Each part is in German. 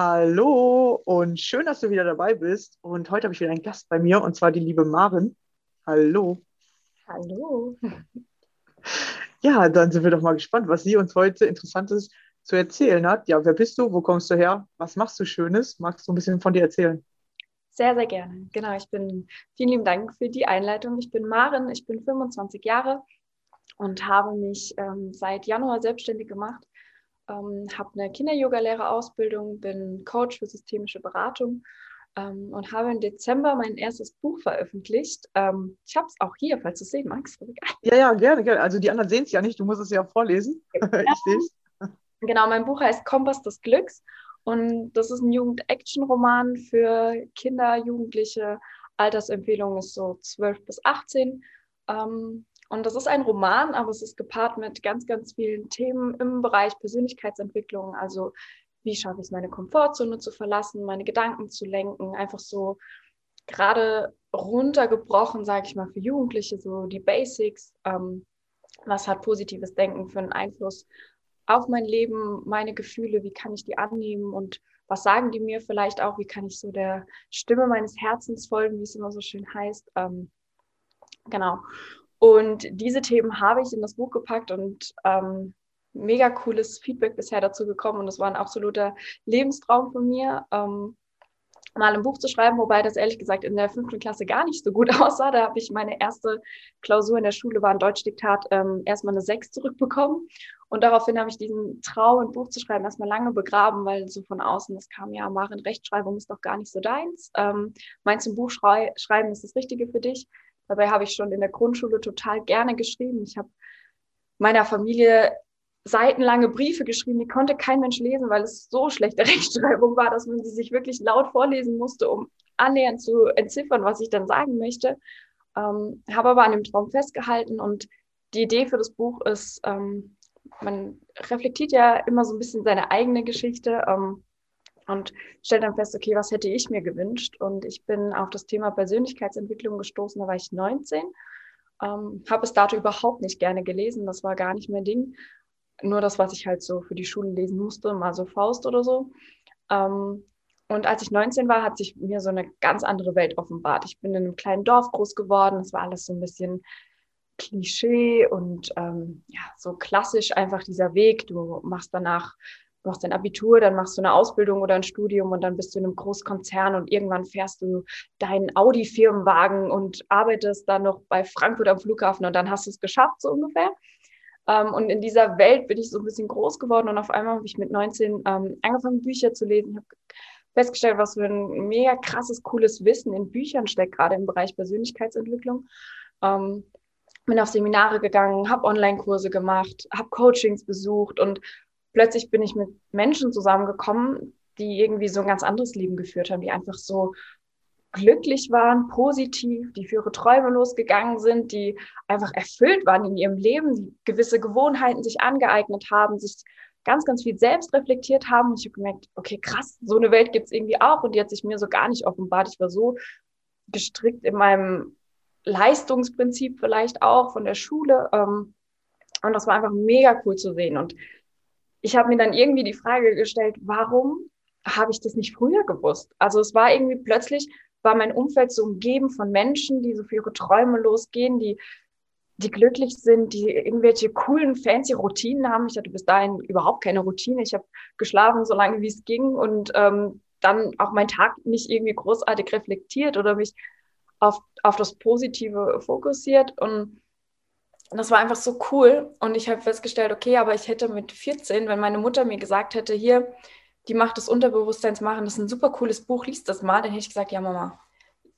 Hallo und schön, dass du wieder dabei bist. Und heute habe ich wieder einen Gast bei mir und zwar die liebe Maren. Hallo. Hallo. Ja, dann sind wir doch mal gespannt, was sie uns heute Interessantes zu erzählen hat. Ja, wer bist du? Wo kommst du her? Was machst du Schönes? Magst du ein bisschen von dir erzählen? Sehr, sehr gerne. Genau, ich bin, vielen lieben Dank für die Einleitung. Ich bin Maren, ich bin 25 Jahre und habe mich ähm, seit Januar selbstständig gemacht ähm, habe eine Kinder-Yoga-Lehrerausbildung, bin Coach für systemische Beratung ähm, und habe im Dezember mein erstes Buch veröffentlicht. Ähm, ich habe es auch hier, falls du es sehen magst. Ja, ja, gerne, gerne. Also die anderen sehen es ja nicht, du musst es ja vorlesen. Ja. ich sehe es. Genau, mein Buch heißt Kompass des Glücks und das ist ein Jugend-Action-Roman für Kinder, Jugendliche. Altersempfehlung ist so 12 bis 18. Ähm, und das ist ein Roman, aber es ist gepaart mit ganz, ganz vielen Themen im Bereich Persönlichkeitsentwicklung. Also wie schaffe ich es, meine Komfortzone zu verlassen, meine Gedanken zu lenken, einfach so gerade runtergebrochen, sage ich mal, für Jugendliche, so die Basics. Ähm, was hat positives Denken für einen Einfluss auf mein Leben, meine Gefühle, wie kann ich die annehmen und was sagen die mir vielleicht auch, wie kann ich so der Stimme meines Herzens folgen, wie es immer so schön heißt. Ähm, genau. Und diese Themen habe ich in das Buch gepackt und ähm, mega cooles Feedback bisher dazu gekommen. Und das war ein absoluter Lebenstraum von mir, ähm, mal ein Buch zu schreiben, wobei das ehrlich gesagt in der fünften Klasse gar nicht so gut aussah. Da habe ich meine erste Klausur in der Schule, war ein Deutschdiktat, ähm, erstmal eine Sechs zurückbekommen. Und daraufhin habe ich diesen Traum, ein Buch zu schreiben, erstmal lange begraben, weil so von außen das kam, ja, Marin, Rechtschreibung ist doch gar nicht so deins. Ähm, meinst du, ein Buch schrei schreiben ist das Richtige für dich? Dabei habe ich schon in der Grundschule total gerne geschrieben. Ich habe meiner Familie seitenlange Briefe geschrieben, die konnte kein Mensch lesen, weil es so schlechte Rechtschreibung war, dass man sie sich wirklich laut vorlesen musste, um annähernd zu entziffern, was ich dann sagen möchte. Ähm, habe aber an dem Traum festgehalten und die Idee für das Buch ist, ähm, man reflektiert ja immer so ein bisschen seine eigene Geschichte. Ähm, und stelle dann fest, okay, was hätte ich mir gewünscht? Und ich bin auf das Thema Persönlichkeitsentwicklung gestoßen, da war ich 19, ähm, habe es dato überhaupt nicht gerne gelesen, das war gar nicht mein Ding. Nur das, was ich halt so für die Schule lesen musste, mal so Faust oder so. Ähm, und als ich 19 war, hat sich mir so eine ganz andere Welt offenbart. Ich bin in einem kleinen Dorf groß geworden. Es war alles so ein bisschen Klischee und ähm, ja, so klassisch einfach dieser Weg. Du machst danach, du machst dein Abitur, dann machst du eine Ausbildung oder ein Studium und dann bist du in einem Großkonzern und irgendwann fährst du deinen Audi-Firmenwagen und arbeitest dann noch bei Frankfurt am Flughafen und dann hast du es geschafft, so ungefähr. Ähm, und in dieser Welt bin ich so ein bisschen groß geworden und auf einmal habe ich mit 19 ähm, angefangen, Bücher zu lesen. Ich habe festgestellt, was für ein mega krasses, cooles Wissen in Büchern steckt, gerade im Bereich Persönlichkeitsentwicklung. Ähm, bin auf Seminare gegangen, habe Online-Kurse gemacht, habe Coachings besucht und plötzlich bin ich mit Menschen zusammengekommen, die irgendwie so ein ganz anderes Leben geführt haben, die einfach so glücklich waren, positiv, die für ihre Träume losgegangen sind, die einfach erfüllt waren in ihrem Leben, die gewisse Gewohnheiten sich angeeignet haben, sich ganz, ganz viel selbst reflektiert haben. Und ich habe gemerkt, okay, krass, so eine Welt gibt es irgendwie auch. Und die hat sich mir so gar nicht offenbart. Ich war so gestrickt in meinem Leistungsprinzip vielleicht auch von der Schule. Ähm, und das war einfach mega cool zu sehen. Und ich habe mir dann irgendwie die Frage gestellt, warum habe ich das nicht früher gewusst? Also es war irgendwie plötzlich, war mein Umfeld so umgeben von Menschen, die so für ihre Träume losgehen, die die glücklich sind, die irgendwelche coolen, fancy Routinen haben. Ich hatte bis dahin überhaupt keine Routine. Ich habe geschlafen, so lange wie es ging und ähm, dann auch meinen Tag nicht irgendwie großartig reflektiert oder mich auf, auf das Positive fokussiert. Und das war einfach so cool. Und ich habe festgestellt, okay, aber ich hätte mit 14, wenn meine Mutter mir gesagt hätte, hier, die Macht des Unterbewusstseins machen, das ist ein super cooles Buch, liest das mal, dann hätte ich gesagt, ja, Mama,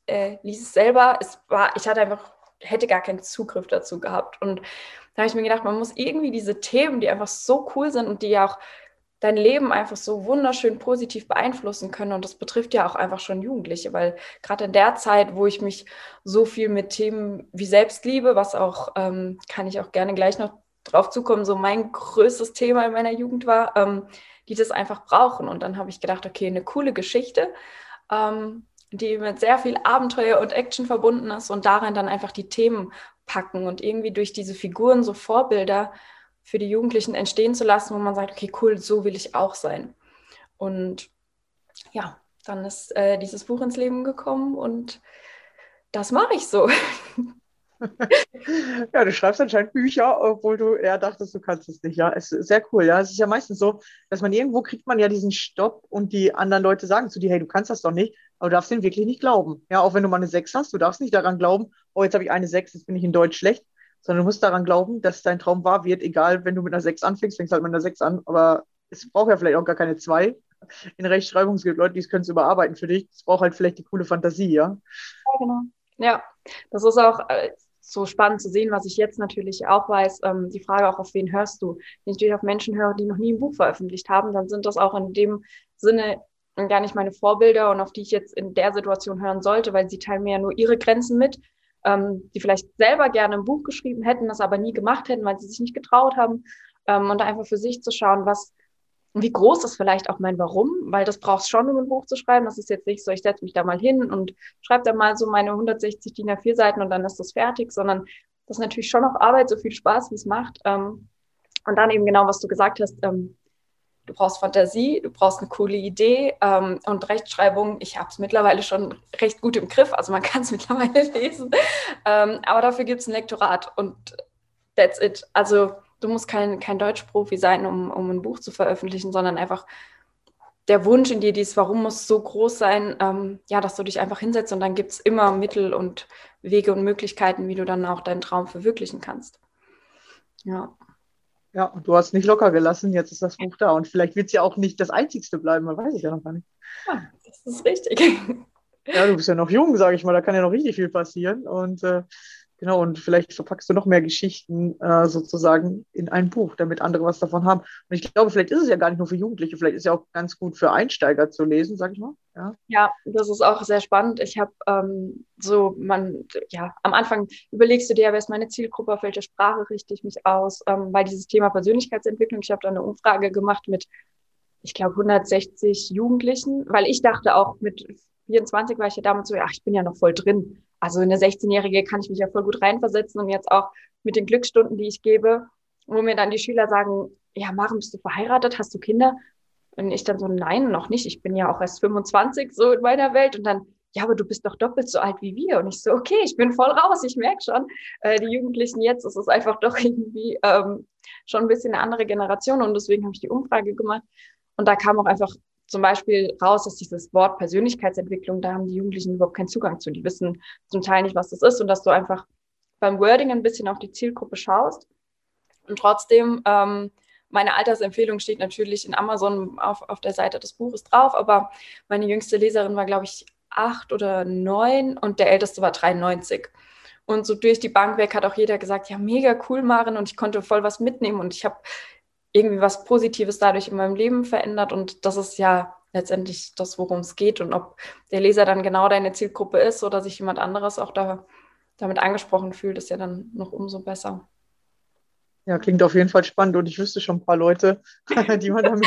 äh, lies es selber. Es war, ich hatte einfach hätte gar keinen Zugriff dazu gehabt. Und da habe ich mir gedacht, man muss irgendwie diese Themen, die einfach so cool sind und die ja auch dein Leben einfach so wunderschön positiv beeinflussen können. Und das betrifft ja auch einfach schon Jugendliche, weil gerade in der Zeit, wo ich mich so viel mit Themen wie Selbstliebe, was auch, ähm, kann ich auch gerne gleich noch drauf zukommen, so mein größtes Thema in meiner Jugend war, ähm, die das einfach brauchen. Und dann habe ich gedacht, okay, eine coole Geschichte. Ähm, die mit sehr viel Abenteuer und Action verbunden ist und darin dann einfach die Themen packen und irgendwie durch diese Figuren so Vorbilder für die Jugendlichen entstehen zu lassen, wo man sagt, okay, cool, so will ich auch sein. Und ja, dann ist äh, dieses Buch ins Leben gekommen und das mache ich so. ja, du schreibst anscheinend Bücher, obwohl du eher dachtest, du kannst es nicht. Ja, es ist sehr cool. Ja, es ist ja meistens so, dass man irgendwo kriegt man ja diesen Stopp und die anderen Leute sagen zu dir, hey, du kannst das doch nicht, aber du darfst den wirklich nicht glauben. Ja, auch wenn du mal eine 6 hast, du darfst nicht daran glauben, oh, jetzt habe ich eine 6, jetzt bin ich in Deutsch schlecht, sondern du musst daran glauben, dass dein Traum wahr wird, egal, wenn du mit einer 6 anfängst, fängst halt mit einer 6 an, aber es braucht ja vielleicht auch gar keine 2. In Rechtschreibung es gibt Leute, die können es überarbeiten für dich. Es braucht halt vielleicht die coole Fantasie, ja? Ja, genau. Ja, das ist auch, äh, so spannend zu sehen, was ich jetzt natürlich auch weiß. Ähm, die Frage auch, auf wen hörst du? Wenn ich natürlich auf Menschen höre, die noch nie ein Buch veröffentlicht haben, dann sind das auch in dem Sinne gar nicht meine Vorbilder und auf die ich jetzt in der Situation hören sollte, weil sie teilen mir ja nur ihre Grenzen mit, ähm, die vielleicht selber gerne ein Buch geschrieben hätten, das aber nie gemacht hätten, weil sie sich nicht getraut haben. Ähm, und einfach für sich zu schauen, was, wie groß ist vielleicht auch mein Warum, weil das brauchst schon, um ein Buch zu schreiben. Das ist jetzt nicht so, ich setze mich da mal hin und schreibe da mal so meine 160 DIN A4 Seiten und dann ist das fertig, sondern das ist natürlich schon auch Arbeit, so viel Spaß, wie es macht. Ähm, und dann eben genau, was du gesagt hast, ähm, du brauchst Fantasie, du brauchst eine coole Idee ähm, und Rechtschreibung. Ich habe es mittlerweile schon recht gut im Griff, also man kann es mittlerweile lesen. aber dafür gibt es ein Lektorat und that's it. Also du musst kein, kein Deutschprofi sein, um, um ein Buch zu veröffentlichen, sondern einfach der Wunsch in dir, dieses Warum muss so groß sein, ähm, ja, dass du dich einfach hinsetzt und dann gibt es immer Mittel und Wege und Möglichkeiten, wie du dann auch deinen Traum verwirklichen kannst. Ja. Ja, und du hast nicht locker gelassen, jetzt ist das Buch da und vielleicht wird es ja auch nicht das einzigste bleiben, man weiß ich ja noch gar nicht. Ja, das ist richtig. Ja, du bist ja noch jung, sage ich mal, da kann ja noch richtig viel passieren und äh, Genau, und vielleicht verpackst du noch mehr Geschichten äh, sozusagen in ein Buch, damit andere was davon haben. Und ich glaube, vielleicht ist es ja gar nicht nur für Jugendliche, vielleicht ist es ja auch ganz gut für Einsteiger zu lesen, sag ich mal. Ja, ja das ist auch sehr spannend. Ich habe ähm, so, man, ja, am Anfang überlegst du dir, wer ist meine Zielgruppe, auf welche Sprache richte ich mich aus, ähm, weil dieses Thema Persönlichkeitsentwicklung, ich habe da eine Umfrage gemacht mit ich glaube, 160 Jugendlichen, weil ich dachte auch mit 24 war ich ja damals so, ja, ich bin ja noch voll drin. Also eine 16-Jährige kann ich mich ja voll gut reinversetzen und jetzt auch mit den Glücksstunden, die ich gebe, wo mir dann die Schüler sagen, ja, Maren, bist du verheiratet? Hast du Kinder? Und ich dann so, nein, noch nicht. Ich bin ja auch erst 25 so in meiner Welt. Und dann, ja, aber du bist doch doppelt so alt wie wir. Und ich so, okay, ich bin voll raus. Ich merke schon, äh, die Jugendlichen jetzt, es ist einfach doch irgendwie ähm, schon ein bisschen eine andere Generation. Und deswegen habe ich die Umfrage gemacht. Und da kam auch einfach zum Beispiel raus, dass dieses Wort Persönlichkeitsentwicklung, da haben die Jugendlichen überhaupt keinen Zugang zu. Die wissen zum Teil nicht, was das ist und dass du einfach beim Wording ein bisschen auf die Zielgruppe schaust. Und trotzdem, ähm, meine Altersempfehlung steht natürlich in Amazon auf, auf der Seite des Buches drauf, aber meine jüngste Leserin war, glaube ich, acht oder neun und der älteste war 93. Und so durch die Bank weg hat auch jeder gesagt, ja, mega cool, Maren, und ich konnte voll was mitnehmen und ich habe irgendwie was Positives dadurch in meinem Leben verändert. Und das ist ja letztendlich das, worum es geht. Und ob der Leser dann genau deine Zielgruppe ist oder sich jemand anderes auch da, damit angesprochen fühlt, ist ja dann noch umso besser. Ja, klingt auf jeden Fall spannend und ich wüsste schon ein paar Leute, die man damit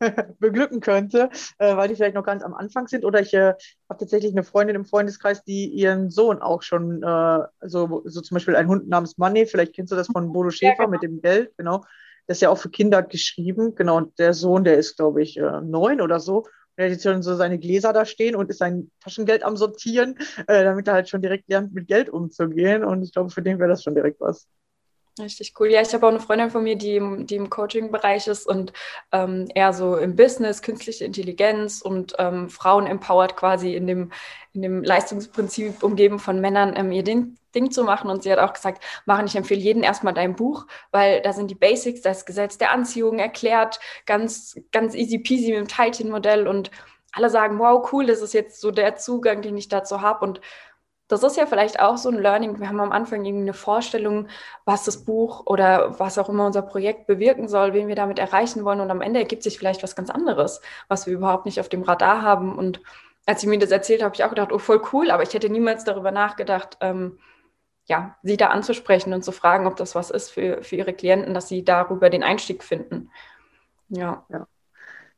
beglücken könnte, äh, weil die vielleicht noch ganz am Anfang sind. Oder ich äh, habe tatsächlich eine Freundin im Freundeskreis, die ihren Sohn auch schon, äh, so, so zum Beispiel ein Hund namens Money, vielleicht kennst du das von Bodo Schäfer ja, genau. mit dem Geld, genau, das ist ja auch für Kinder geschrieben. Genau, und der Sohn, der ist, glaube ich, äh, neun oder so. Er hat jetzt schon so seine Gläser da stehen und ist sein Taschengeld am Sortieren, äh, damit er halt schon direkt lernt, mit Geld umzugehen. Und ich glaube, für den wäre das schon direkt was. Richtig cool. Ja, ich habe auch eine Freundin von mir, die im, die im Coaching-Bereich ist und ähm, eher so im Business, künstliche Intelligenz und ähm, Frauen empowert quasi in dem, in dem Leistungsprinzip umgeben von Männern ähm, ihr Ding, Ding zu machen. Und sie hat auch gesagt, machen, ich empfehle jeden erstmal dein Buch, weil da sind die Basics, das Gesetz der Anziehung erklärt, ganz, ganz easy peasy mit dem Teilchenmodell und alle sagen, wow, cool, das ist jetzt so der Zugang, den ich dazu habe und das ist ja vielleicht auch so ein Learning. Wir haben am Anfang irgendwie eine Vorstellung, was das Buch oder was auch immer unser Projekt bewirken soll, wen wir damit erreichen wollen. Und am Ende ergibt sich vielleicht was ganz anderes, was wir überhaupt nicht auf dem Radar haben. Und als sie mir das erzählt, habe ich auch gedacht, oh, voll cool, aber ich hätte niemals darüber nachgedacht, ähm, ja, sie da anzusprechen und zu fragen, ob das was ist für, für ihre Klienten, dass sie darüber den Einstieg finden. Ja. ja.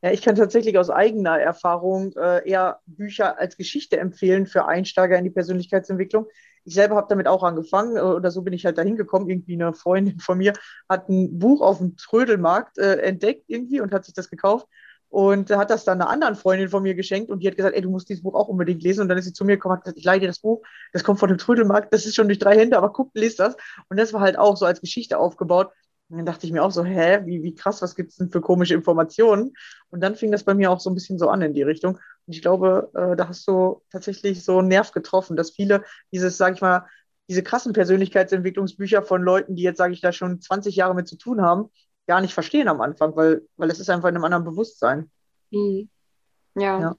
Ja, ich kann tatsächlich aus eigener Erfahrung äh, eher Bücher als Geschichte empfehlen für Einsteiger in die Persönlichkeitsentwicklung. Ich selber habe damit auch angefangen äh, oder so bin ich halt dahin gekommen. Irgendwie eine Freundin von mir hat ein Buch auf dem Trödelmarkt äh, entdeckt irgendwie und hat sich das gekauft und hat das dann einer anderen Freundin von mir geschenkt und die hat gesagt, ey, du musst dieses Buch auch unbedingt lesen. Und dann ist sie zu mir gekommen und hat gesagt, ich leide dir das Buch, das kommt von dem Trödelmarkt, das ist schon durch drei Hände, aber guck, lest das. Und das war halt auch so als Geschichte aufgebaut. Und dann dachte ich mir auch so, hä, wie, wie krass, was gibt es denn für komische Informationen? Und dann fing das bei mir auch so ein bisschen so an in die Richtung. Und ich glaube, äh, da hast du tatsächlich so einen Nerv getroffen, dass viele dieses, sag ich mal, diese krassen Persönlichkeitsentwicklungsbücher von Leuten, die jetzt, sage ich, da schon 20 Jahre mit zu tun haben, gar nicht verstehen am Anfang, weil, weil es ist einfach in einem anderen Bewusstsein. Mhm. Ja. ja.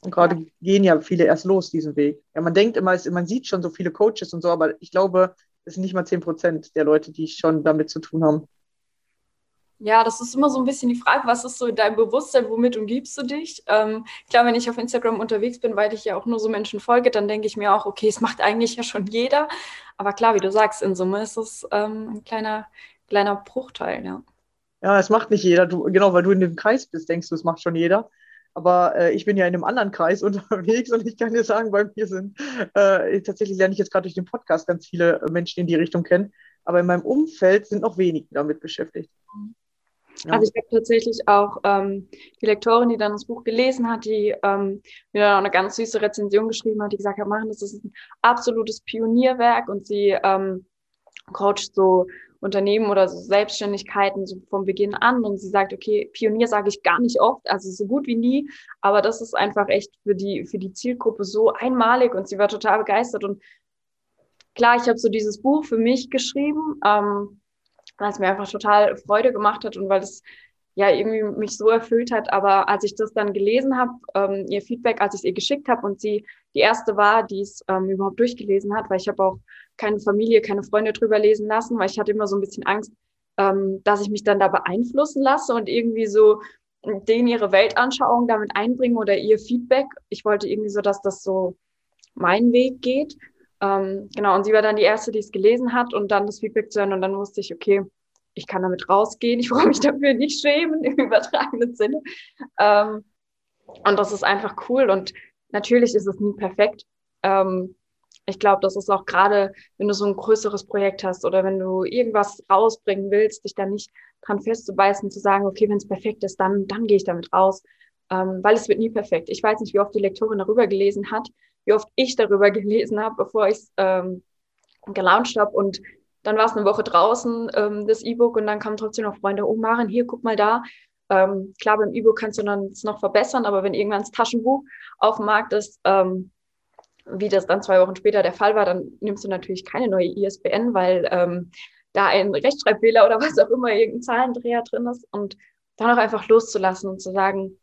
Und gerade ja. gehen ja viele erst los diesen Weg. Ja, man denkt immer, man sieht schon so viele Coaches und so, aber ich glaube, es sind nicht mal 10 Prozent der Leute, die schon damit zu tun haben. Ja, das ist immer so ein bisschen die Frage, was ist so in deinem Bewusstsein, womit umgibst du dich? Ähm, klar, wenn ich auf Instagram unterwegs bin, weil ich ja auch nur so Menschen folge, dann denke ich mir auch, okay, es macht eigentlich ja schon jeder. Aber klar, wie du sagst, in Summe ist es ähm, ein kleiner, kleiner Bruchteil, ja. Ja, es macht nicht jeder. Du, genau, weil du in dem Kreis bist, denkst du, es macht schon jeder. Aber äh, ich bin ja in einem anderen Kreis unterwegs und ich kann dir sagen, bei mir sind äh, tatsächlich lerne ich jetzt gerade durch den Podcast ganz viele Menschen in die Richtung kennen. Aber in meinem Umfeld sind noch wenige damit beschäftigt. Ja. Also ich habe tatsächlich auch ähm, die Lektorin, die dann das Buch gelesen hat, die ähm, mir dann auch eine ganz süße Rezension geschrieben hat, die gesagt hat, machen, das ist ein absolutes Pionierwerk und sie ähm, coacht so Unternehmen oder so Selbstständigkeiten so vom Beginn an und sie sagt, okay, Pionier sage ich gar nicht oft, also so gut wie nie, aber das ist einfach echt für die, für die Zielgruppe so einmalig und sie war total begeistert und klar, ich habe so dieses Buch für mich geschrieben, ähm, weil es mir einfach total Freude gemacht hat und weil es ja irgendwie mich so erfüllt hat. Aber als ich das dann gelesen habe, ähm, ihr Feedback, als ich es ihr geschickt habe und sie die erste war, die es ähm, überhaupt durchgelesen hat, weil ich habe auch keine Familie, keine Freunde drüber lesen lassen, weil ich hatte immer so ein bisschen Angst, ähm, dass ich mich dann da beeinflussen lasse und irgendwie so denen ihre Weltanschauung damit einbringen oder ihr Feedback. Ich wollte irgendwie so, dass das so mein Weg geht. Ähm, genau, und sie war dann die Erste, die es gelesen hat und dann das Feedback zu hören und dann wusste ich, okay, ich kann damit rausgehen, ich brauche mich dafür nicht schämen im übertragenen Sinne. Ähm, und das ist einfach cool und natürlich ist es nie perfekt. Ähm, ich glaube, das ist auch gerade, wenn du so ein größeres Projekt hast oder wenn du irgendwas rausbringen willst, dich da nicht dran festzubeißen, zu sagen, okay, wenn es perfekt ist, dann, dann gehe ich damit raus, ähm, weil es wird nie perfekt. Ich weiß nicht, wie oft die Lektorin darüber gelesen hat, wie oft ich darüber gelesen habe, bevor ich es ähm, gelauncht habe und dann war es eine Woche draußen, ähm, das E-Book, und dann kamen trotzdem noch Freunde, oh Maren, hier, guck mal da. Ähm, klar, beim E-Book kannst du dann es noch verbessern, aber wenn irgendwann das Taschenbuch auf dem Markt ist, ähm, wie das dann zwei Wochen später der Fall war, dann nimmst du natürlich keine neue ISBN, weil ähm, da ein Rechtschreibfehler oder was auch immer, irgendein Zahlendreher drin ist. Und dann auch einfach loszulassen und zu sagen,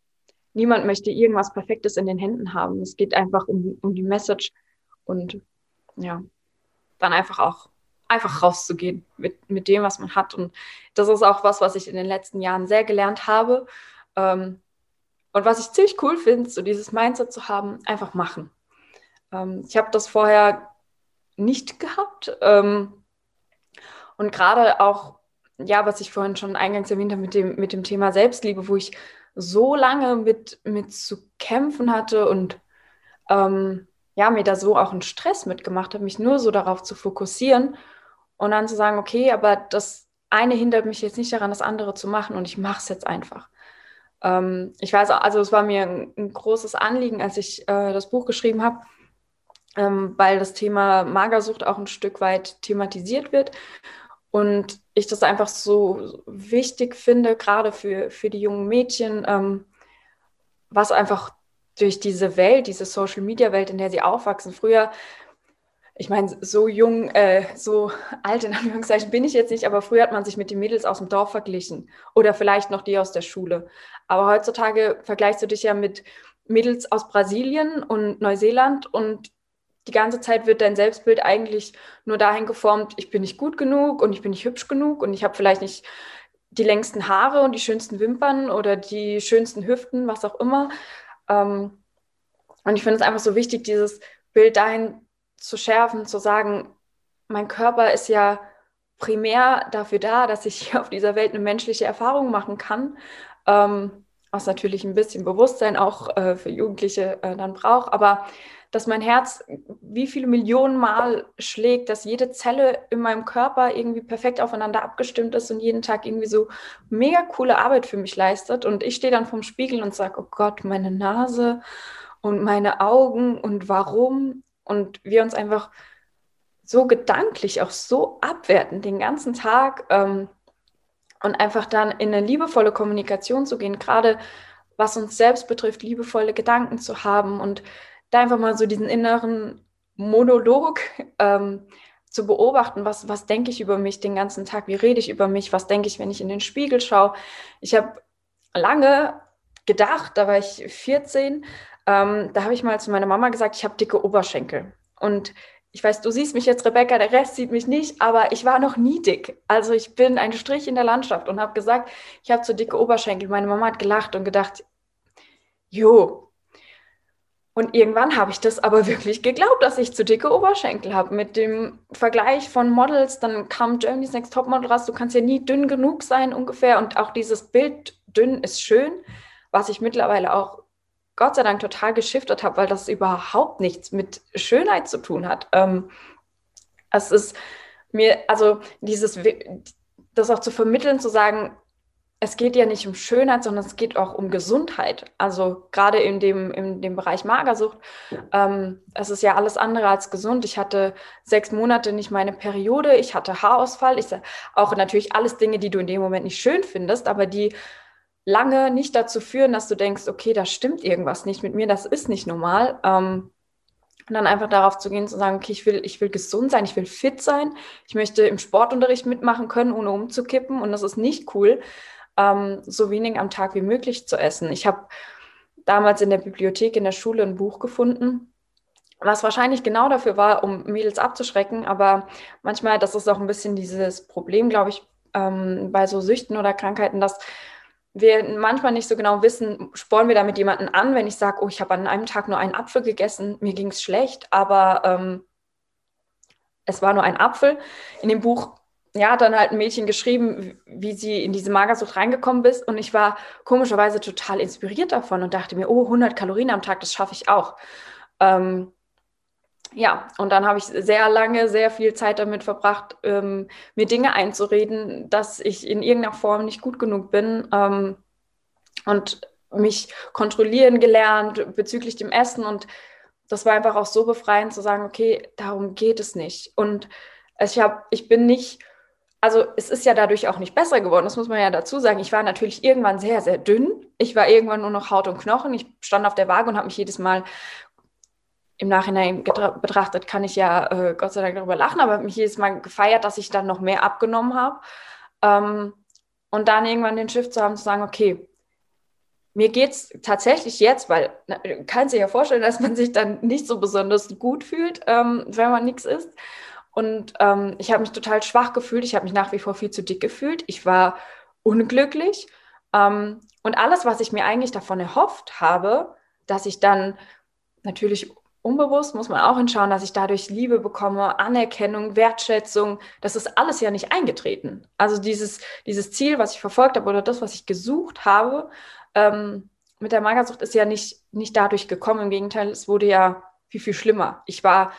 niemand möchte irgendwas Perfektes in den Händen haben. Es geht einfach um, um die Message und ja, dann einfach auch einfach rauszugehen mit, mit dem, was man hat. Und das ist auch was, was ich in den letzten Jahren sehr gelernt habe. Ähm, und was ich ziemlich cool finde, so dieses Mindset zu haben, einfach machen. Ähm, ich habe das vorher nicht gehabt. Ähm, und gerade auch, ja, was ich vorhin schon eingangs erwähnt habe mit dem, mit dem Thema Selbstliebe, wo ich so lange mit, mit zu kämpfen hatte und ähm, ja, mir da so auch einen Stress mitgemacht habe, mich nur so darauf zu fokussieren und dann zu sagen, okay, aber das eine hindert mich jetzt nicht daran, das andere zu machen und ich mache es jetzt einfach. Ähm, ich weiß, also es war mir ein, ein großes Anliegen, als ich äh, das Buch geschrieben habe, ähm, weil das Thema Magersucht auch ein Stück weit thematisiert wird. Und ich das einfach so wichtig finde, gerade für, für die jungen Mädchen, ähm, was einfach durch diese Welt, diese Social-Media-Welt, in der sie aufwachsen. Früher, ich meine, so jung, äh, so alt in Anführungszeichen bin ich jetzt nicht, aber früher hat man sich mit den Mädels aus dem Dorf verglichen oder vielleicht noch die aus der Schule. Aber heutzutage vergleichst du dich ja mit Mädels aus Brasilien und Neuseeland und die ganze Zeit wird dein Selbstbild eigentlich nur dahin geformt, ich bin nicht gut genug und ich bin nicht hübsch genug und ich habe vielleicht nicht die längsten Haare und die schönsten Wimpern oder die schönsten Hüften, was auch immer. Ähm, und ich finde es einfach so wichtig, dieses Bild dahin zu schärfen, zu sagen, mein Körper ist ja primär dafür da, dass ich hier auf dieser Welt eine menschliche Erfahrung machen kann. Ähm, was natürlich ein bisschen Bewusstsein auch äh, für Jugendliche äh, dann braucht, aber dass mein Herz wie viele Millionen Mal schlägt, dass jede Zelle in meinem Körper irgendwie perfekt aufeinander abgestimmt ist und jeden Tag irgendwie so mega coole Arbeit für mich leistet. Und ich stehe dann vorm Spiegel und sage, oh Gott, meine Nase und meine Augen und warum. Und wir uns einfach so gedanklich auch so abwerten den ganzen Tag ähm, und einfach dann in eine liebevolle Kommunikation zu gehen, gerade was uns selbst betrifft, liebevolle Gedanken zu haben und da einfach mal so diesen inneren Monolog ähm, zu beobachten, was, was denke ich über mich den ganzen Tag, wie rede ich über mich, was denke ich, wenn ich in den Spiegel schaue. Ich habe lange gedacht, da war ich 14, ähm, da habe ich mal zu meiner Mama gesagt, ich habe dicke Oberschenkel. Und ich weiß, du siehst mich jetzt, Rebecca, der Rest sieht mich nicht, aber ich war noch nie dick. Also ich bin ein Strich in der Landschaft und habe gesagt, ich habe zu dicke Oberschenkel. Meine Mama hat gelacht und gedacht, jo, und irgendwann habe ich das aber wirklich geglaubt, dass ich zu dicke Oberschenkel habe. Mit dem Vergleich von Models, dann kam Germany's Next Topmodel raus, du kannst ja nie dünn genug sein ungefähr. Und auch dieses Bild dünn ist schön, was ich mittlerweile auch Gott sei Dank total geschiftet habe, weil das überhaupt nichts mit Schönheit zu tun hat. Ähm, es ist mir, also dieses, das auch zu vermitteln, zu sagen, es geht ja nicht um Schönheit, sondern es geht auch um Gesundheit. Also gerade in dem, in dem Bereich Magersucht, ähm, es ist ja alles andere als gesund. Ich hatte sechs Monate nicht meine Periode, ich hatte Haarausfall, ich auch natürlich alles Dinge, die du in dem Moment nicht schön findest, aber die lange nicht dazu führen, dass du denkst, okay, da stimmt irgendwas nicht mit mir, das ist nicht normal. Ähm, und dann einfach darauf zu gehen, zu sagen, okay, ich will, ich will gesund sein, ich will fit sein, ich möchte im Sportunterricht mitmachen können, ohne umzukippen und das ist nicht cool ähm, so wenig am Tag wie möglich zu essen. Ich habe damals in der Bibliothek in der Schule ein Buch gefunden, was wahrscheinlich genau dafür war, um Mädels abzuschrecken. Aber manchmal, das ist auch ein bisschen dieses Problem, glaube ich, ähm, bei so Süchten oder Krankheiten, dass wir manchmal nicht so genau wissen, spornen wir damit jemanden an, wenn ich sage, oh, ich habe an einem Tag nur einen Apfel gegessen, mir ging es schlecht, aber ähm, es war nur ein Apfel. In dem Buch ja, hat dann halt ein Mädchen geschrieben, wie sie in diese Magersucht reingekommen ist. Und ich war komischerweise total inspiriert davon und dachte mir, oh, 100 Kalorien am Tag, das schaffe ich auch. Ähm, ja, und dann habe ich sehr lange, sehr viel Zeit damit verbracht, ähm, mir Dinge einzureden, dass ich in irgendeiner Form nicht gut genug bin ähm, und mich kontrollieren gelernt bezüglich dem Essen. Und das war einfach auch so befreiend zu sagen, okay, darum geht es nicht. Und ich, hab, ich bin nicht, also es ist ja dadurch auch nicht besser geworden, das muss man ja dazu sagen. Ich war natürlich irgendwann sehr, sehr dünn. Ich war irgendwann nur noch Haut und Knochen. Ich stand auf der Waage und habe mich jedes Mal im Nachhinein betrachtet kann ich ja äh, Gott sei Dank darüber lachen, aber mich jedes Mal gefeiert, dass ich dann noch mehr abgenommen habe. Ähm, und dann irgendwann den Schiff zu haben, zu sagen, okay, mir geht es tatsächlich jetzt, weil na, kann sich ja vorstellen, dass man sich dann nicht so besonders gut fühlt, ähm, wenn man nichts isst. Und ähm, ich habe mich total schwach gefühlt. Ich habe mich nach wie vor viel zu dick gefühlt. Ich war unglücklich. Ähm, und alles, was ich mir eigentlich davon erhofft habe, dass ich dann natürlich unbewusst muss man auch hinschauen, dass ich dadurch Liebe bekomme, Anerkennung, Wertschätzung. Das ist alles ja nicht eingetreten. Also dieses, dieses Ziel, was ich verfolgt habe oder das, was ich gesucht habe, ähm, mit der Magersucht ist ja nicht, nicht dadurch gekommen. Im Gegenteil, es wurde ja viel, viel schlimmer. Ich war,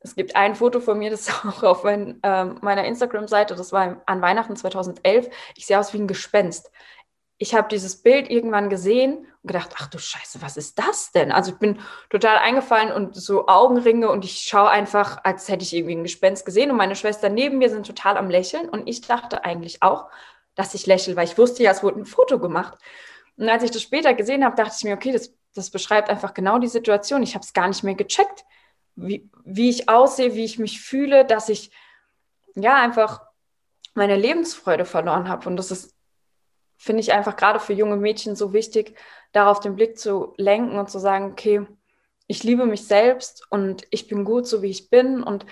es gibt ein Foto von mir, das ist auch auf mein, äh, meiner Instagram-Seite, das war an Weihnachten 2011. Ich sehe aus wie ein Gespenst ich habe dieses Bild irgendwann gesehen und gedacht, ach du Scheiße, was ist das denn? Also ich bin total eingefallen und so Augenringe und ich schaue einfach, als hätte ich irgendwie ein Gespenst gesehen und meine Schwester neben mir sind total am Lächeln und ich dachte eigentlich auch, dass ich lächle, weil ich wusste ja, es wurde ein Foto gemacht. Und als ich das später gesehen habe, dachte ich mir, okay, das, das beschreibt einfach genau die Situation. Ich habe es gar nicht mehr gecheckt, wie, wie ich aussehe, wie ich mich fühle, dass ich ja einfach meine Lebensfreude verloren habe. Und das ist finde ich einfach gerade für junge Mädchen so wichtig, darauf den Blick zu lenken und zu sagen, okay, ich liebe mich selbst und ich bin gut, so wie ich bin und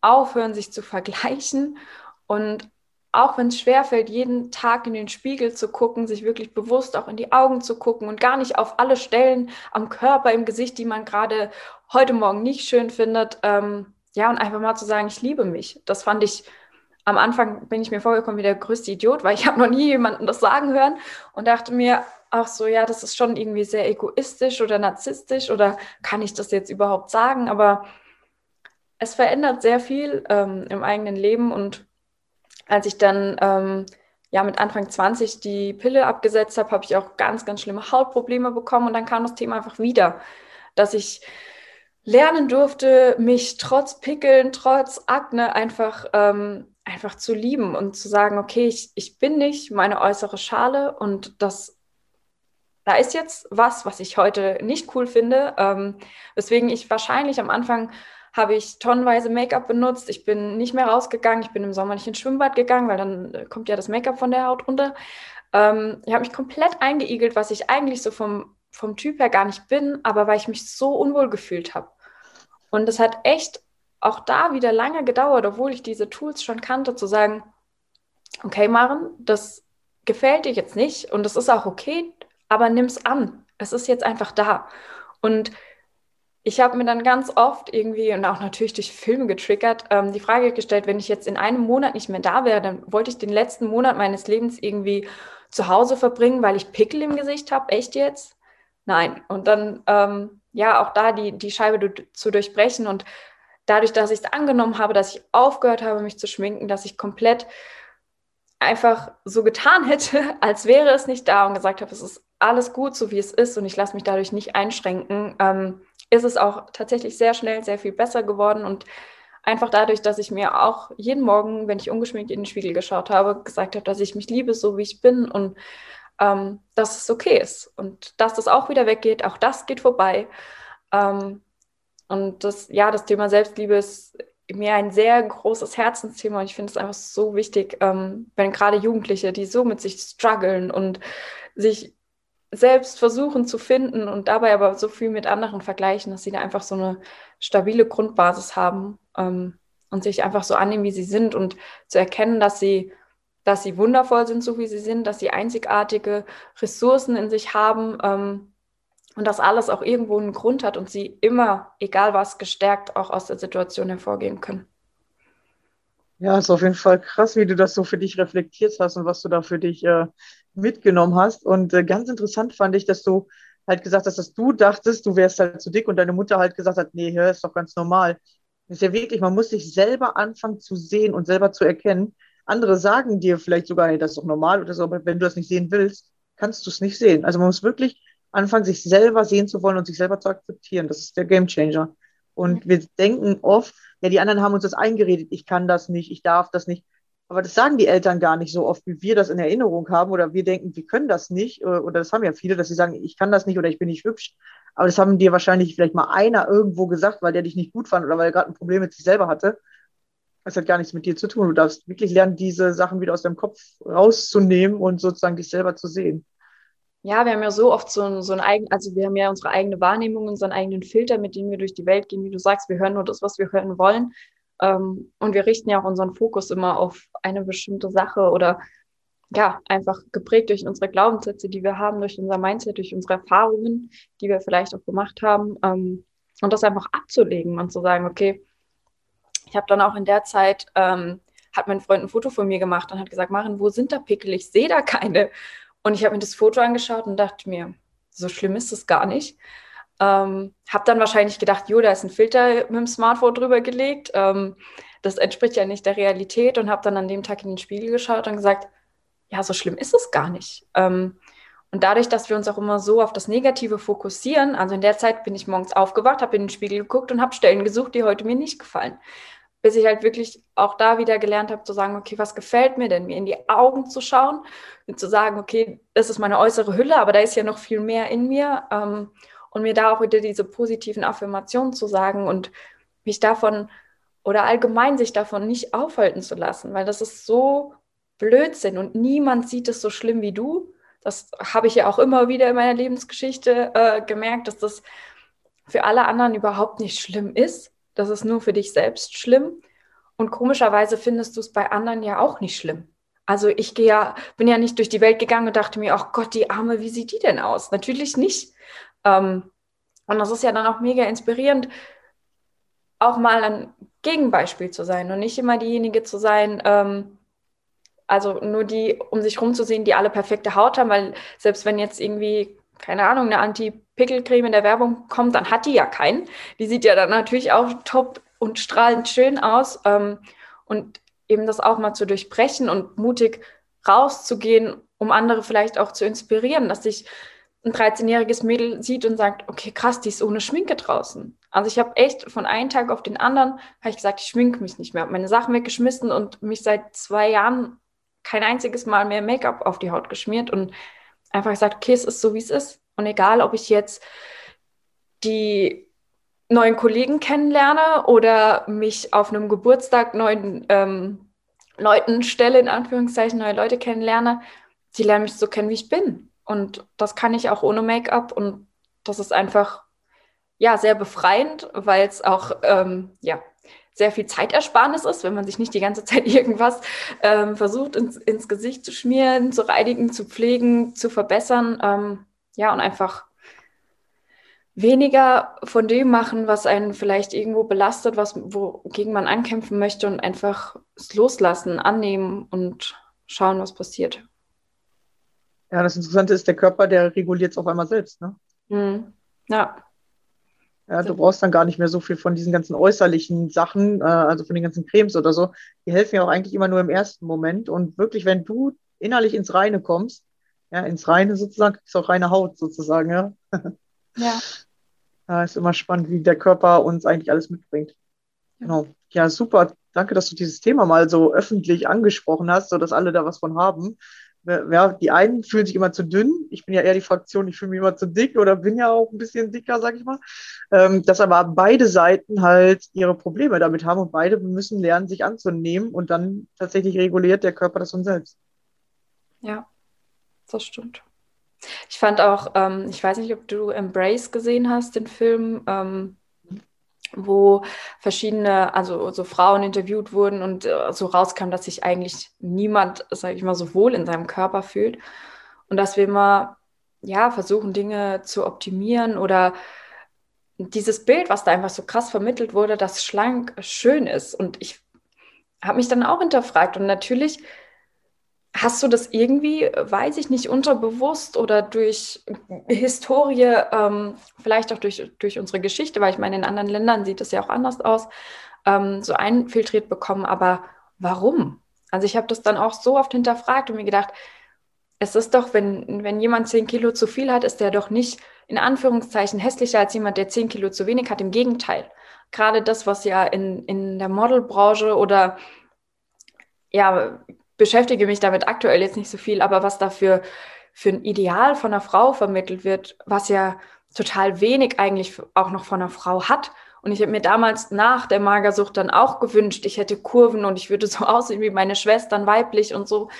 aufhören, sich zu vergleichen und auch wenn es schwerfällt, jeden Tag in den Spiegel zu gucken, sich wirklich bewusst auch in die Augen zu gucken und gar nicht auf alle Stellen am Körper, im Gesicht, die man gerade heute Morgen nicht schön findet, ähm, ja, und einfach mal zu sagen, ich liebe mich. Das fand ich am Anfang bin ich mir vorgekommen wie der größte Idiot, weil ich habe noch nie jemanden das sagen hören und dachte mir auch so, ja, das ist schon irgendwie sehr egoistisch oder narzisstisch oder kann ich das jetzt überhaupt sagen? Aber es verändert sehr viel ähm, im eigenen Leben und als ich dann ähm, ja mit Anfang 20 die Pille abgesetzt habe, habe ich auch ganz, ganz schlimme Hautprobleme bekommen und dann kam das Thema einfach wieder, dass ich lernen durfte, mich trotz Pickeln, trotz Akne einfach ähm, einfach zu lieben und zu sagen, okay, ich, ich bin nicht meine äußere Schale und das, da ist jetzt was, was ich heute nicht cool finde, ähm, weswegen ich wahrscheinlich am Anfang habe ich tonnenweise Make-up benutzt. Ich bin nicht mehr rausgegangen. Ich bin im Sommer nicht ins Schwimmbad gegangen, weil dann äh, kommt ja das Make-up von der Haut runter. Ähm, ich habe mich komplett eingeigelt, was ich eigentlich so vom, vom Typ her gar nicht bin, aber weil ich mich so unwohl gefühlt habe. Und es hat echt auch da wieder lange gedauert, obwohl ich diese Tools schon kannte, zu sagen, okay, Maren, das gefällt dir jetzt nicht und das ist auch okay, aber nimm es an. Es ist jetzt einfach da. Und ich habe mir dann ganz oft irgendwie und auch natürlich durch Filme getriggert, ähm, die Frage gestellt, wenn ich jetzt in einem Monat nicht mehr da wäre, dann wollte ich den letzten Monat meines Lebens irgendwie zu Hause verbringen, weil ich Pickel im Gesicht habe. Echt jetzt? Nein. Und dann, ähm, ja, auch da die, die Scheibe zu durchbrechen und dadurch, dass ich es angenommen habe, dass ich aufgehört habe, mich zu schminken, dass ich komplett einfach so getan hätte, als wäre es nicht da und gesagt habe, es ist alles gut, so wie es ist und ich lasse mich dadurch nicht einschränken, ähm, ist es auch tatsächlich sehr schnell sehr viel besser geworden und einfach dadurch, dass ich mir auch jeden Morgen, wenn ich ungeschminkt in den Spiegel geschaut habe, gesagt habe, dass ich mich liebe, so wie ich bin und ähm, dass es okay ist und dass das auch wieder weggeht, auch das geht vorbei. Ähm, und das, ja, das Thema Selbstliebe ist mir ein sehr großes Herzensthema. Und ich finde es einfach so wichtig, ähm, wenn gerade Jugendliche, die so mit sich strugglen und sich selbst versuchen zu finden und dabei aber so viel mit anderen vergleichen, dass sie da einfach so eine stabile Grundbasis haben ähm, und sich einfach so annehmen, wie sie sind und zu erkennen, dass sie, dass sie wundervoll sind, so wie sie sind, dass sie einzigartige Ressourcen in sich haben, ähm, und dass alles auch irgendwo einen Grund hat und sie immer, egal was, gestärkt auch aus der Situation hervorgehen können. Ja, ist auf jeden Fall krass, wie du das so für dich reflektiert hast und was du da für dich äh, mitgenommen hast. Und äh, ganz interessant fand ich, dass du halt gesagt hast, dass du dachtest, du wärst halt zu dick und deine Mutter halt gesagt hat, nee, hör, ist doch ganz normal. Das ist ja wirklich, man muss sich selber anfangen zu sehen und selber zu erkennen. Andere sagen dir vielleicht sogar, hey, das ist doch normal oder so, aber wenn du das nicht sehen willst, kannst du es nicht sehen. Also man muss wirklich anfangen, sich selber sehen zu wollen und sich selber zu akzeptieren. Das ist der Gamechanger. Und wir denken oft, ja, die anderen haben uns das eingeredet, ich kann das nicht, ich darf das nicht. Aber das sagen die Eltern gar nicht so oft, wie wir das in Erinnerung haben oder wir denken, wir können das nicht. Äh, oder das haben ja viele, dass sie sagen, ich kann das nicht oder ich bin nicht hübsch. Aber das haben dir wahrscheinlich vielleicht mal einer irgendwo gesagt, weil der dich nicht gut fand oder weil er gerade ein Problem mit sich selber hatte. Das hat gar nichts mit dir zu tun. Du darfst wirklich lernen, diese Sachen wieder aus deinem Kopf rauszunehmen und sozusagen dich selber zu sehen ja, wir haben ja so oft so ein, so ein eigen, also wir haben ja unsere eigene Wahrnehmung, unseren eigenen Filter, mit dem wir durch die Welt gehen. Wie du sagst, wir hören nur das, was wir hören wollen. Ähm, und wir richten ja auch unseren Fokus immer auf eine bestimmte Sache oder ja, einfach geprägt durch unsere Glaubenssätze, die wir haben, durch unser Mindset, durch unsere Erfahrungen, die wir vielleicht auch gemacht haben. Ähm, und das einfach abzulegen und zu sagen, okay, ich habe dann auch in der Zeit, ähm, hat mein Freund ein Foto von mir gemacht und hat gesagt, Marin, wo sind da Pickel? Ich sehe da keine. Und ich habe mir das Foto angeschaut und dachte mir, so schlimm ist es gar nicht. Ähm, habe dann wahrscheinlich gedacht, jo, da ist ein Filter mit dem Smartphone drüber gelegt. Ähm, das entspricht ja nicht der Realität und habe dann an dem Tag in den Spiegel geschaut und gesagt, ja, so schlimm ist es gar nicht. Ähm, und dadurch, dass wir uns auch immer so auf das Negative fokussieren, also in der Zeit bin ich morgens aufgewacht, habe in den Spiegel geguckt und habe Stellen gesucht, die heute mir nicht gefallen bis ich halt wirklich auch da wieder gelernt habe zu sagen, okay, was gefällt mir denn, mir in die Augen zu schauen und zu sagen, okay, das ist meine äußere Hülle, aber da ist ja noch viel mehr in mir ähm, und mir da auch wieder diese positiven Affirmationen zu sagen und mich davon oder allgemein sich davon nicht aufhalten zu lassen, weil das ist so Blödsinn und niemand sieht es so schlimm wie du. Das habe ich ja auch immer wieder in meiner Lebensgeschichte äh, gemerkt, dass das für alle anderen überhaupt nicht schlimm ist das ist nur für dich selbst schlimm. Und komischerweise findest du es bei anderen ja auch nicht schlimm. Also ich gehe ja, bin ja nicht durch die Welt gegangen und dachte mir, ach Gott, die Arme, wie sieht die denn aus? Natürlich nicht. Ähm, und das ist ja dann auch mega inspirierend, auch mal ein Gegenbeispiel zu sein und nicht immer diejenige zu sein, ähm, also nur die, um sich rumzusehen, die alle perfekte Haut haben, weil selbst wenn jetzt irgendwie keine Ahnung, eine Anti-Pickel-Creme in der Werbung kommt, dann hat die ja keinen. Die sieht ja dann natürlich auch top und strahlend schön aus. Ähm, und eben das auch mal zu durchbrechen und mutig rauszugehen, um andere vielleicht auch zu inspirieren, dass sich ein 13-jähriges Mädel sieht und sagt, okay, krass, die ist ohne Schminke draußen. Also ich habe echt von einem Tag auf den anderen, habe ich gesagt, ich schminke mich nicht mehr, habe meine Sachen weggeschmissen und mich seit zwei Jahren kein einziges Mal mehr Make-up auf die Haut geschmiert und einfach gesagt, okay, es ist so, wie es ist. Und egal, ob ich jetzt die neuen Kollegen kennenlerne oder mich auf einem Geburtstag neuen ähm, Leuten stelle, in Anführungszeichen, neue Leute kennenlerne, die lernen mich so kennen, wie ich bin. Und das kann ich auch ohne Make-up. Und das ist einfach, ja, sehr befreiend, weil es auch, ähm, ja, sehr viel Zeitersparnis ist, wenn man sich nicht die ganze Zeit irgendwas ähm, versucht ins, ins, Gesicht zu schmieren, zu reinigen, zu pflegen, zu verbessern. Ähm, ja, und einfach weniger von dem machen, was einen vielleicht irgendwo belastet, was, wogegen man ankämpfen möchte und einfach es loslassen, annehmen und schauen, was passiert. Ja, das Interessante ist, der Körper, der reguliert es auf einmal selbst. Ne? Mhm. Ja. Ja, du brauchst dann gar nicht mehr so viel von diesen ganzen äußerlichen Sachen, äh, also von den ganzen Cremes oder so. Die helfen ja auch eigentlich immer nur im ersten Moment. Und wirklich, wenn du innerlich ins Reine kommst, ja, ins Reine sozusagen, ist auch reine Haut sozusagen, ja. Ja. ja. Ist immer spannend, wie der Körper uns eigentlich alles mitbringt. Genau. Ja, super. Danke, dass du dieses Thema mal so öffentlich angesprochen hast, sodass alle da was von haben ja, die einen fühlen sich immer zu dünn. Ich bin ja eher die Fraktion, ich fühle mich immer zu dick oder bin ja auch ein bisschen dicker, sag ich mal. Ähm, dass aber beide Seiten halt ihre Probleme damit haben und beide müssen lernen, sich anzunehmen und dann tatsächlich reguliert der Körper das von selbst. Ja, das stimmt. Ich fand auch, ähm, ich weiß nicht, ob du Embrace gesehen hast, den Film. Ähm, wo verschiedene, also so Frauen interviewt wurden und äh, so rauskam, dass sich eigentlich niemand, sage ich mal, so wohl in seinem Körper fühlt. Und dass wir immer ja versuchen Dinge zu optimieren oder dieses Bild, was da einfach so krass vermittelt wurde, dass schlank schön ist. Und ich habe mich dann auch hinterfragt. Und natürlich Hast du das irgendwie, weiß ich nicht, unterbewusst oder durch Historie, ähm, vielleicht auch durch, durch unsere Geschichte, weil ich meine, in anderen Ländern sieht es ja auch anders aus, ähm, so einfiltriert bekommen. Aber warum? Also ich habe das dann auch so oft hinterfragt und mir gedacht, es ist doch, wenn, wenn jemand 10 Kilo zu viel hat, ist der doch nicht in Anführungszeichen hässlicher als jemand, der 10 Kilo zu wenig hat. Im Gegenteil. Gerade das, was ja in, in der Modelbranche oder ja, beschäftige mich damit aktuell jetzt nicht so viel, aber was dafür für ein Ideal von einer Frau vermittelt wird, was ja total wenig eigentlich auch noch von einer Frau hat. Und ich habe mir damals nach der Magersucht dann auch gewünscht, ich hätte Kurven und ich würde so aussehen wie meine Schwestern, weiblich und so,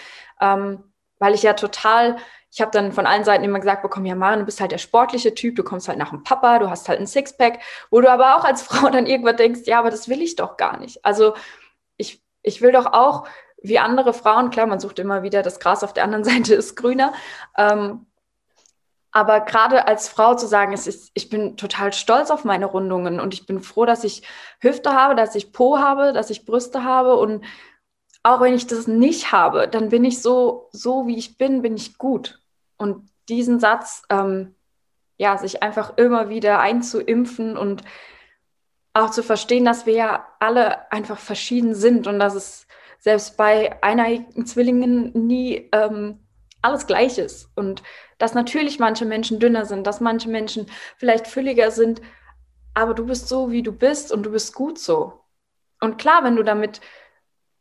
ähm, weil ich ja total, ich habe dann von allen Seiten immer gesagt bekommen, ja Maren, du bist halt der sportliche Typ, du kommst halt nach dem Papa, du hast halt ein Sixpack, wo du aber auch als Frau dann irgendwann denkst, ja, aber das will ich doch gar nicht. Also ich, ich will doch auch wie andere Frauen, klar, man sucht immer wieder, das Gras auf der anderen Seite ist grüner. Ähm, aber gerade als Frau zu sagen, es ist, ich bin total stolz auf meine Rundungen und ich bin froh, dass ich Hüfte habe, dass ich Po habe, dass ich Brüste habe und auch wenn ich das nicht habe, dann bin ich so, so wie ich bin, bin ich gut. Und diesen Satz, ähm, ja, sich einfach immer wieder einzuimpfen und auch zu verstehen, dass wir ja alle einfach verschieden sind und dass es selbst bei eineiigen Zwillingen nie ähm, alles gleich ist. Und dass natürlich manche Menschen dünner sind, dass manche Menschen vielleicht fülliger sind, aber du bist so, wie du bist und du bist gut so. Und klar, wenn du damit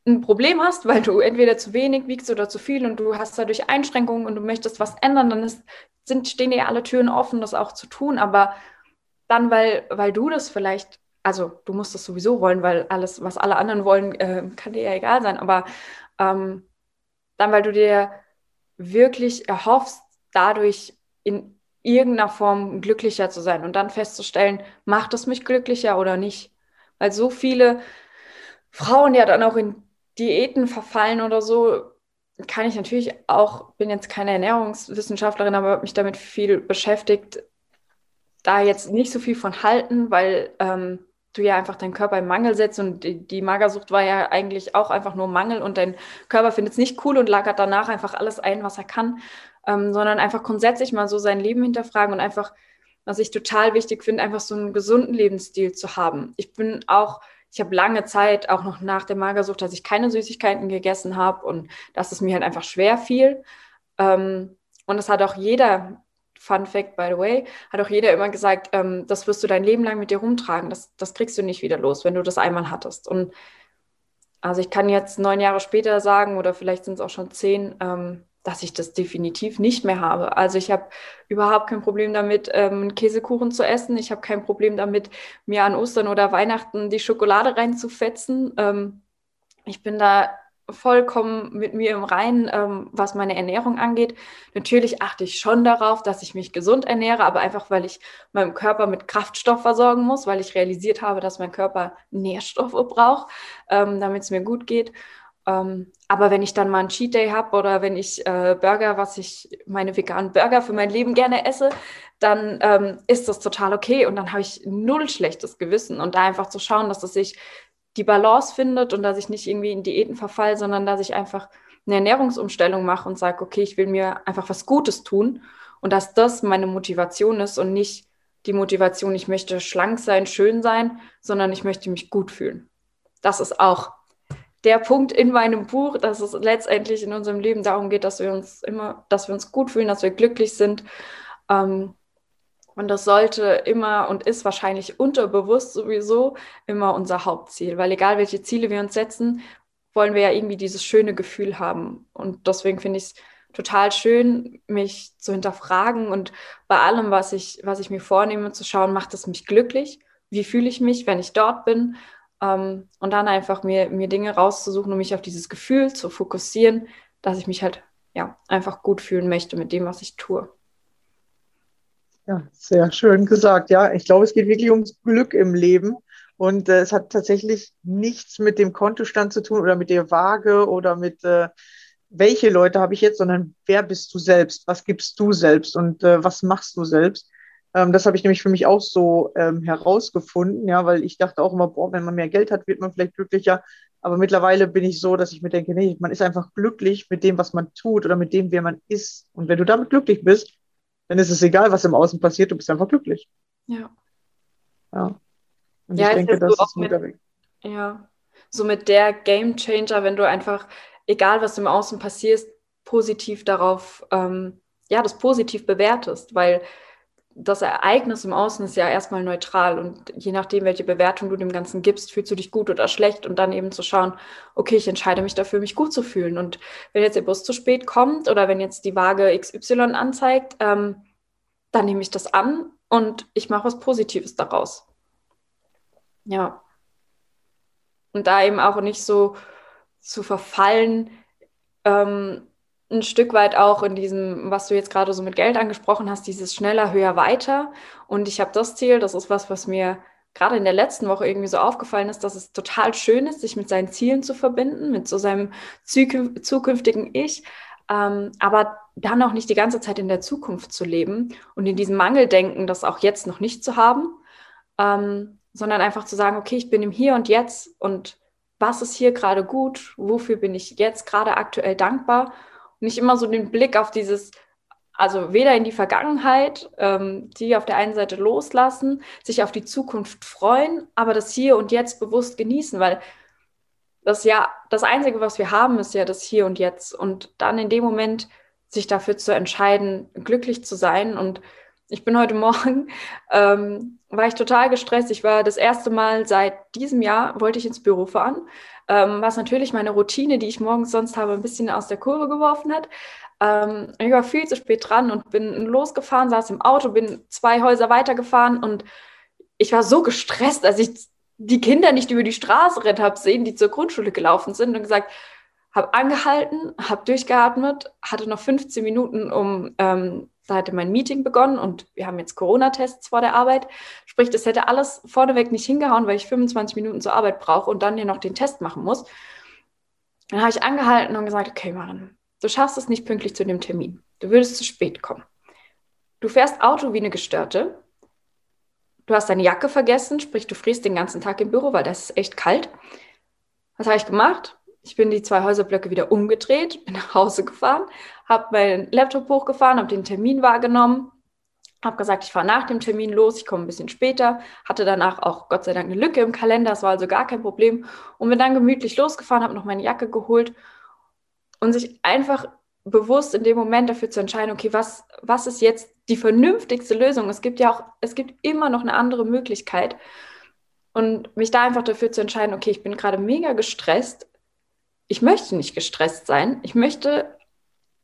ein Problem hast, weil du entweder zu wenig wiegst oder zu viel und du hast dadurch Einschränkungen und du möchtest was ändern, dann ist, sind, stehen dir alle Türen offen, das auch zu tun. Aber dann, weil, weil du das vielleicht also du musst das sowieso wollen, weil alles, was alle anderen wollen, äh, kann dir ja egal sein. Aber ähm, dann, weil du dir wirklich erhoffst, dadurch in irgendeiner Form glücklicher zu sein und dann festzustellen, macht es mich glücklicher oder nicht. Weil so viele Frauen ja dann auch in Diäten verfallen oder so, kann ich natürlich auch, bin jetzt keine Ernährungswissenschaftlerin, aber mich damit viel beschäftigt, da jetzt nicht so viel von halten, weil ähm, du ja einfach deinen Körper im Mangel setzt und die, die, Magersucht war ja eigentlich auch einfach nur Mangel und dein Körper findet es nicht cool und lagert danach einfach alles ein, was er kann, ähm, sondern einfach grundsätzlich mal so sein Leben hinterfragen und einfach, was ich total wichtig finde, einfach so einen gesunden Lebensstil zu haben. Ich bin auch, ich habe lange Zeit, auch noch nach der Magersucht, dass ich keine Süßigkeiten gegessen habe und dass es mir halt einfach schwer fiel. Ähm, und das hat auch jeder Fun Fact, by the way, hat auch jeder immer gesagt, ähm, das wirst du dein Leben lang mit dir rumtragen. Das, das kriegst du nicht wieder los, wenn du das einmal hattest. Und also ich kann jetzt neun Jahre später sagen, oder vielleicht sind es auch schon zehn, ähm, dass ich das definitiv nicht mehr habe. Also ich habe überhaupt kein Problem damit, ähm, Käsekuchen zu essen. Ich habe kein Problem damit, mir an Ostern oder Weihnachten die Schokolade reinzufetzen. Ähm, ich bin da vollkommen mit mir im Reinen, ähm, was meine Ernährung angeht. Natürlich achte ich schon darauf, dass ich mich gesund ernähre, aber einfach, weil ich meinem Körper mit Kraftstoff versorgen muss, weil ich realisiert habe, dass mein Körper Nährstoffe braucht, ähm, damit es mir gut geht. Ähm, aber wenn ich dann mal einen Cheat Day habe oder wenn ich äh, Burger, was ich meine veganen Burger für mein Leben gerne esse, dann ähm, ist das total okay und dann habe ich null schlechtes Gewissen und da einfach zu schauen, dass es sich die Balance findet und dass ich nicht irgendwie in Diäten verfall, sondern dass ich einfach eine Ernährungsumstellung mache und sage, okay, ich will mir einfach was Gutes tun und dass das meine Motivation ist und nicht die Motivation, ich möchte schlank sein, schön sein, sondern ich möchte mich gut fühlen. Das ist auch der Punkt in meinem Buch, dass es letztendlich in unserem Leben darum geht, dass wir uns immer, dass wir uns gut fühlen, dass wir glücklich sind. Ähm, und das sollte immer und ist wahrscheinlich unterbewusst sowieso immer unser Hauptziel, weil egal welche Ziele wir uns setzen, wollen wir ja irgendwie dieses schöne Gefühl haben. Und deswegen finde ich es total schön, mich zu hinterfragen und bei allem, was ich, was ich mir vornehme, zu schauen, macht es mich glücklich? Wie fühle ich mich, wenn ich dort bin? Ähm, und dann einfach mir, mir Dinge rauszusuchen, um mich auf dieses Gefühl zu fokussieren, dass ich mich halt ja einfach gut fühlen möchte mit dem, was ich tue. Ja, sehr schön gesagt. Ja, ich glaube, es geht wirklich ums Glück im Leben. Und äh, es hat tatsächlich nichts mit dem Kontostand zu tun oder mit der Waage oder mit, äh, welche Leute habe ich jetzt, sondern wer bist du selbst? Was gibst du selbst und äh, was machst du selbst? Ähm, das habe ich nämlich für mich auch so ähm, herausgefunden, ja, weil ich dachte auch immer, boah, wenn man mehr Geld hat, wird man vielleicht glücklicher. Aber mittlerweile bin ich so, dass ich mir denke, nee, man ist einfach glücklich mit dem, was man tut oder mit dem, wer man ist. Und wenn du damit glücklich bist, dann ist es egal, was im Außen passiert, du bist einfach glücklich. Ja. Ja. Und ja, ich denke, das ist ein guter Weg. Ja. So mit der Game Changer, wenn du einfach, egal was im Außen passiert, positiv darauf, ähm, ja, das positiv bewertest, weil das Ereignis im Außen ist ja erstmal neutral und je nachdem, welche Bewertung du dem Ganzen gibst, fühlst du dich gut oder schlecht und dann eben zu schauen, okay, ich entscheide mich dafür, mich gut zu fühlen. Und wenn jetzt der Bus zu spät kommt oder wenn jetzt die Waage XY anzeigt, ähm, dann nehme ich das an und ich mache was Positives daraus. Ja. Und da eben auch nicht so zu verfallen, ähm, ein Stück weit auch in diesem, was du jetzt gerade so mit Geld angesprochen hast, dieses schneller, höher, weiter. Und ich habe das Ziel, das ist was, was mir gerade in der letzten Woche irgendwie so aufgefallen ist, dass es total schön ist, sich mit seinen Zielen zu verbinden, mit so seinem zukünftigen Ich, ähm, aber dann auch nicht die ganze Zeit in der Zukunft zu leben und in diesem Mangeldenken, das auch jetzt noch nicht zu haben, ähm, sondern einfach zu sagen, okay, ich bin im Hier und Jetzt und was ist hier gerade gut, wofür bin ich jetzt gerade aktuell dankbar nicht immer so den Blick auf dieses, also weder in die Vergangenheit, ähm, die auf der einen Seite loslassen, sich auf die Zukunft freuen, aber das Hier und Jetzt bewusst genießen, weil das ja, das Einzige, was wir haben, ist ja das Hier und Jetzt. Und dann in dem Moment sich dafür zu entscheiden, glücklich zu sein. Und ich bin heute Morgen, ähm, war ich total gestresst. Ich war das erste Mal seit diesem Jahr, wollte ich ins Büro fahren ähm, was natürlich meine Routine, die ich morgens sonst habe, ein bisschen aus der Kurve geworfen hat. Ähm, ich war viel zu spät dran und bin losgefahren, saß im Auto, bin zwei Häuser weitergefahren und ich war so gestresst, dass ich die Kinder nicht über die Straße rennen habe sehen, die zur Grundschule gelaufen sind und gesagt, habe angehalten, habe durchgeatmet, hatte noch 15 Minuten, um ähm, da hatte mein Meeting begonnen und wir haben jetzt Corona-Tests vor der Arbeit. Sprich, das hätte alles vorneweg nicht hingehauen, weil ich 25 Minuten zur Arbeit brauche und dann hier noch den Test machen muss. Dann habe ich angehalten und gesagt, okay, Maren, du schaffst es nicht pünktlich zu dem Termin. Du würdest zu spät kommen. Du fährst Auto wie eine Gestörte. Du hast deine Jacke vergessen, sprich, du frierst den ganzen Tag im Büro, weil das ist echt kalt. Was habe ich gemacht? Ich bin die zwei Häuserblöcke wieder umgedreht, bin nach Hause gefahren, habe meinen Laptop hochgefahren, habe den Termin wahrgenommen, habe gesagt, ich fahre nach dem Termin los, ich komme ein bisschen später, hatte danach auch Gott sei Dank eine Lücke im Kalender, das war also gar kein Problem und bin dann gemütlich losgefahren, habe noch meine Jacke geholt und sich einfach bewusst in dem Moment dafür zu entscheiden, okay, was, was ist jetzt die vernünftigste Lösung? Es gibt ja auch, es gibt immer noch eine andere Möglichkeit. Und mich da einfach dafür zu entscheiden, okay, ich bin gerade mega gestresst, ich möchte nicht gestresst sein. Ich möchte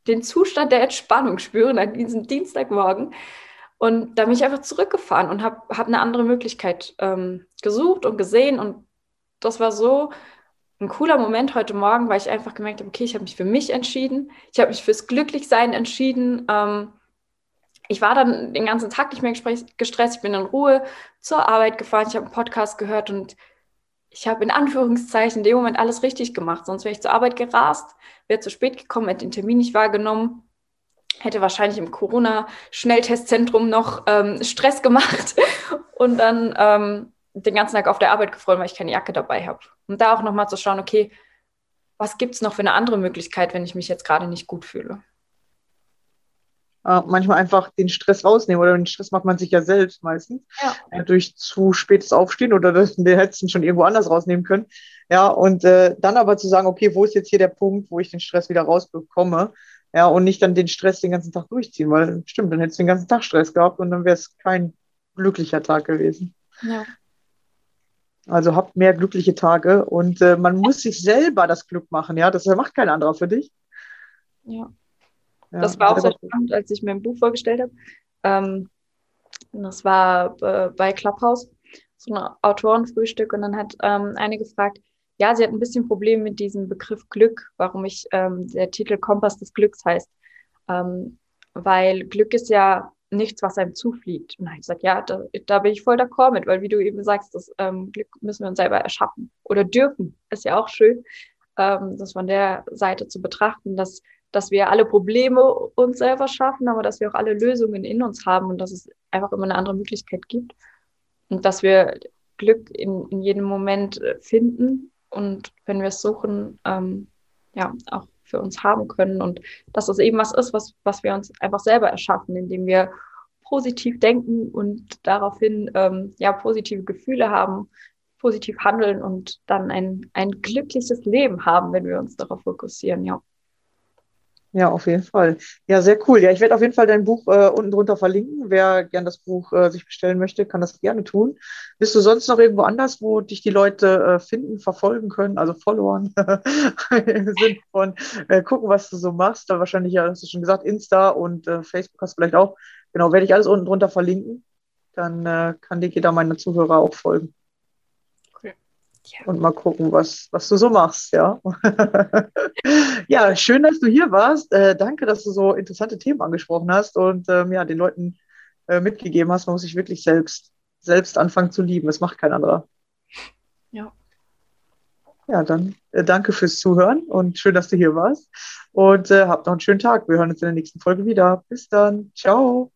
den Zustand der Entspannung spüren an diesem Dienstagmorgen. Und da bin ich einfach zurückgefahren und habe hab eine andere Möglichkeit ähm, gesucht und gesehen. Und das war so ein cooler Moment heute Morgen, weil ich einfach gemerkt habe, okay, ich habe mich für mich entschieden. Ich habe mich fürs Glücklichsein entschieden. Ähm, ich war dann den ganzen Tag nicht mehr gestresst. Ich bin in Ruhe zur Arbeit gefahren. Ich habe einen Podcast gehört und ich habe in Anführungszeichen in dem Moment alles richtig gemacht. Sonst wäre ich zur Arbeit gerast, wäre zu spät gekommen, hätte den Termin nicht wahrgenommen, hätte wahrscheinlich im Corona-Schnelltestzentrum noch ähm, Stress gemacht und dann ähm, den ganzen Tag auf der Arbeit gefreut, weil ich keine Jacke dabei habe. Und da auch nochmal zu schauen, okay, was gibt es noch für eine andere Möglichkeit, wenn ich mich jetzt gerade nicht gut fühle? Äh, manchmal einfach den Stress rausnehmen oder den Stress macht man sich ja selbst meistens ja. Äh, durch zu spätes Aufstehen oder das, den hättest schon irgendwo anders rausnehmen können. Ja, und äh, dann aber zu sagen, okay, wo ist jetzt hier der Punkt, wo ich den Stress wieder rausbekomme? Ja, und nicht dann den Stress den ganzen Tag durchziehen, weil stimmt, dann hättest du den ganzen Tag Stress gehabt und dann wäre es kein glücklicher Tag gewesen. Ja. Also habt mehr glückliche Tage und äh, man muss sich selber das Glück machen, ja. Das macht kein anderer für dich. Ja. Ja, das war auch sehr spannend, als ich mir ein Buch vorgestellt habe. Ähm, das war äh, bei Clubhouse, so ein Autorenfrühstück. Und dann hat ähm, eine gefragt, ja, sie hat ein bisschen Problem mit diesem Begriff Glück, warum ich ähm, der Titel Kompass des Glücks heißt. Ähm, weil Glück ist ja nichts, was einem zufliegt. Und dann habe ich gesagt, ja, da, da bin ich voll d'accord mit, weil wie du eben sagst, das ähm, Glück müssen wir uns selber erschaffen oder dürfen. Ist ja auch schön, ähm, das von der Seite zu betrachten, dass dass wir alle Probleme uns selber schaffen, aber dass wir auch alle Lösungen in uns haben und dass es einfach immer eine andere Möglichkeit gibt. Und dass wir Glück in, in jedem Moment äh, finden und wenn wir es suchen, ähm, ja, auch für uns haben können. Und dass es eben was ist, was, was wir uns einfach selber erschaffen, indem wir positiv denken und daraufhin ähm, ja, positive Gefühle haben, positiv handeln und dann ein, ein glückliches Leben haben, wenn wir uns darauf fokussieren, ja. Ja, auf jeden Fall. Ja, sehr cool. Ja, ich werde auf jeden Fall dein Buch äh, unten drunter verlinken. Wer gern das Buch äh, sich bestellen möchte, kann das gerne tun. Bist du sonst noch irgendwo anders, wo dich die Leute äh, finden, verfolgen können, also Followern im Sinne von äh, gucken, was du so machst? Da wahrscheinlich, ja, hast du schon gesagt, Insta und äh, Facebook hast du vielleicht auch. Genau, werde ich alles unten drunter verlinken. Dann äh, kann dir jeder meiner Zuhörer auch folgen. Ja. Und mal gucken, was, was du so machst, ja. ja, schön, dass du hier warst. Äh, danke, dass du so interessante Themen angesprochen hast und ähm, ja, den Leuten äh, mitgegeben hast, man muss sich wirklich selbst, selbst anfangen zu lieben. Das macht kein anderer. Ja. Ja, dann äh, danke fürs Zuhören und schön, dass du hier warst. Und äh, habt noch einen schönen Tag. Wir hören uns in der nächsten Folge wieder. Bis dann. Ciao.